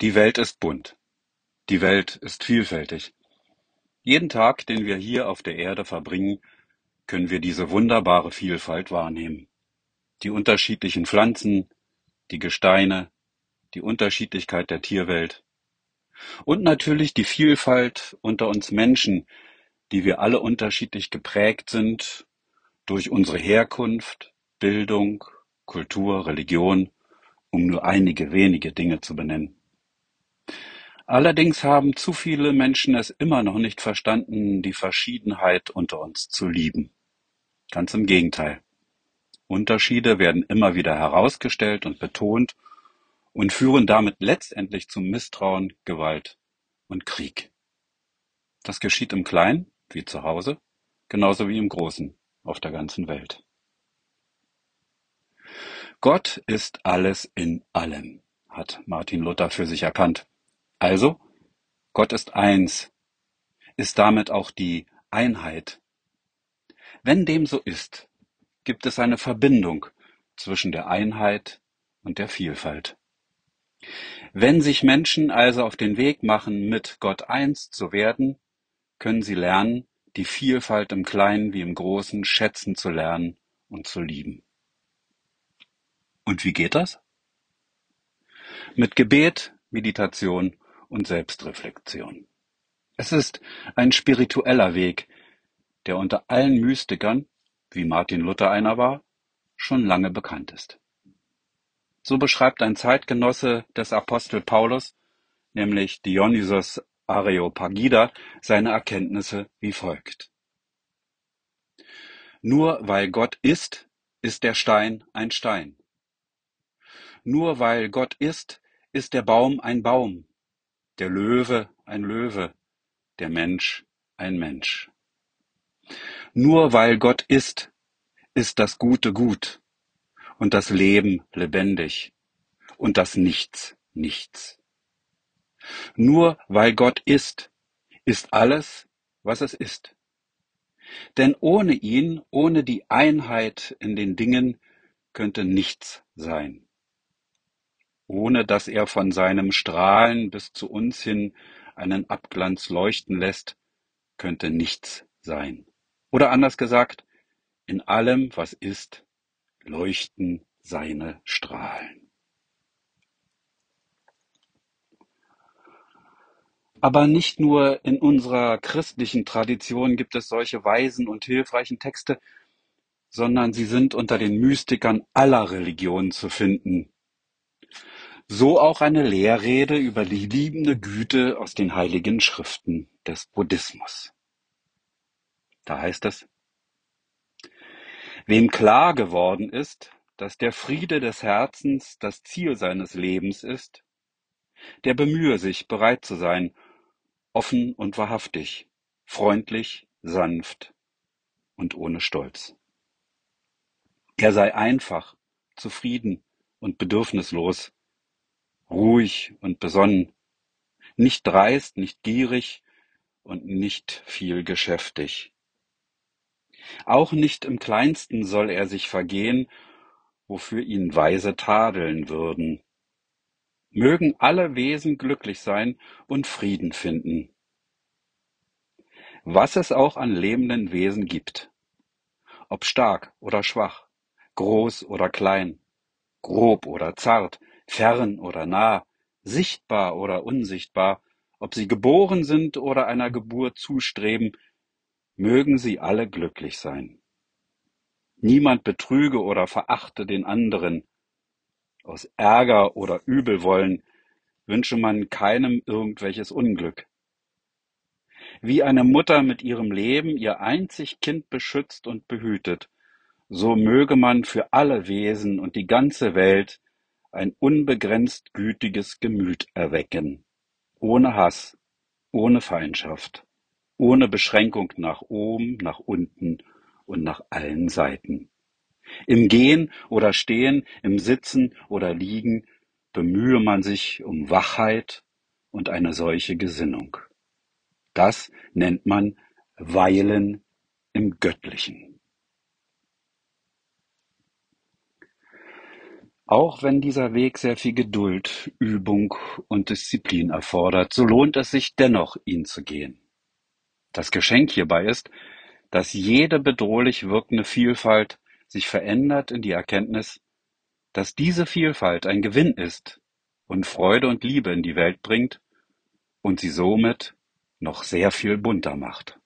Die Welt ist bunt. Die Welt ist vielfältig. Jeden Tag, den wir hier auf der Erde verbringen, können wir diese wunderbare Vielfalt wahrnehmen. Die unterschiedlichen Pflanzen, die Gesteine, die Unterschiedlichkeit der Tierwelt und natürlich die Vielfalt unter uns Menschen, die wir alle unterschiedlich geprägt sind durch unsere Herkunft, Bildung, Kultur, Religion, um nur einige wenige Dinge zu benennen. Allerdings haben zu viele Menschen es immer noch nicht verstanden, die Verschiedenheit unter uns zu lieben. Ganz im Gegenteil. Unterschiede werden immer wieder herausgestellt und betont und führen damit letztendlich zu Misstrauen, Gewalt und Krieg. Das geschieht im Kleinen, wie zu Hause, genauso wie im Großen, auf der ganzen Welt. Gott ist alles in allem, hat Martin Luther für sich erkannt. Also, Gott ist eins, ist damit auch die Einheit. Wenn dem so ist, gibt es eine Verbindung zwischen der Einheit und der Vielfalt. Wenn sich Menschen also auf den Weg machen, mit Gott eins zu werden, können sie lernen, die Vielfalt im Kleinen wie im Großen schätzen zu lernen und zu lieben. Und wie geht das? Mit Gebet, Meditation und Selbstreflexion. Es ist ein spiritueller Weg, der unter allen Mystikern, wie Martin Luther einer war, schon lange bekannt ist. So beschreibt ein Zeitgenosse des Apostel Paulus, nämlich Dionysos Areopagida, seine Erkenntnisse wie folgt. Nur weil Gott ist, ist der Stein ein Stein. Nur weil Gott ist, ist der Baum ein Baum der Löwe ein Löwe, der Mensch ein Mensch. Nur weil Gott ist, ist das Gute gut und das Leben lebendig und das Nichts nichts. Nur weil Gott ist, ist alles, was es ist. Denn ohne ihn, ohne die Einheit in den Dingen, könnte nichts sein ohne dass er von seinem Strahlen bis zu uns hin einen Abglanz leuchten lässt, könnte nichts sein. Oder anders gesagt, in allem, was ist, leuchten seine Strahlen. Aber nicht nur in unserer christlichen Tradition gibt es solche weisen und hilfreichen Texte, sondern sie sind unter den Mystikern aller Religionen zu finden, so auch eine Lehrrede über die liebende Güte aus den Heiligen Schriften des Buddhismus. Da heißt es, Wem klar geworden ist, dass der Friede des Herzens das Ziel seines Lebens ist, der bemühe sich, bereit zu sein, offen und wahrhaftig, freundlich, sanft und ohne Stolz. Er sei einfach, zufrieden und bedürfnislos, ruhig und besonnen, nicht dreist, nicht gierig und nicht viel geschäftig. Auch nicht im kleinsten soll er sich vergehen, wofür ihn Weise tadeln würden. Mögen alle Wesen glücklich sein und Frieden finden. Was es auch an lebenden Wesen gibt, ob stark oder schwach, groß oder klein, grob oder zart, fern oder nah, sichtbar oder unsichtbar, ob sie geboren sind oder einer Geburt zustreben, mögen sie alle glücklich sein. Niemand betrüge oder verachte den anderen. Aus Ärger oder Übelwollen wünsche man keinem irgendwelches Unglück. Wie eine Mutter mit ihrem Leben ihr einzig Kind beschützt und behütet, so möge man für alle Wesen und die ganze Welt ein unbegrenzt gütiges Gemüt erwecken, ohne Hass, ohne Feindschaft, ohne Beschränkung nach oben, nach unten und nach allen Seiten. Im Gehen oder Stehen, im Sitzen oder Liegen bemühe man sich um Wachheit und eine solche Gesinnung. Das nennt man Weilen im Göttlichen. Auch wenn dieser Weg sehr viel Geduld, Übung und Disziplin erfordert, so lohnt es sich dennoch, ihn zu gehen. Das Geschenk hierbei ist, dass jede bedrohlich wirkende Vielfalt sich verändert in die Erkenntnis, dass diese Vielfalt ein Gewinn ist und Freude und Liebe in die Welt bringt und sie somit noch sehr viel bunter macht.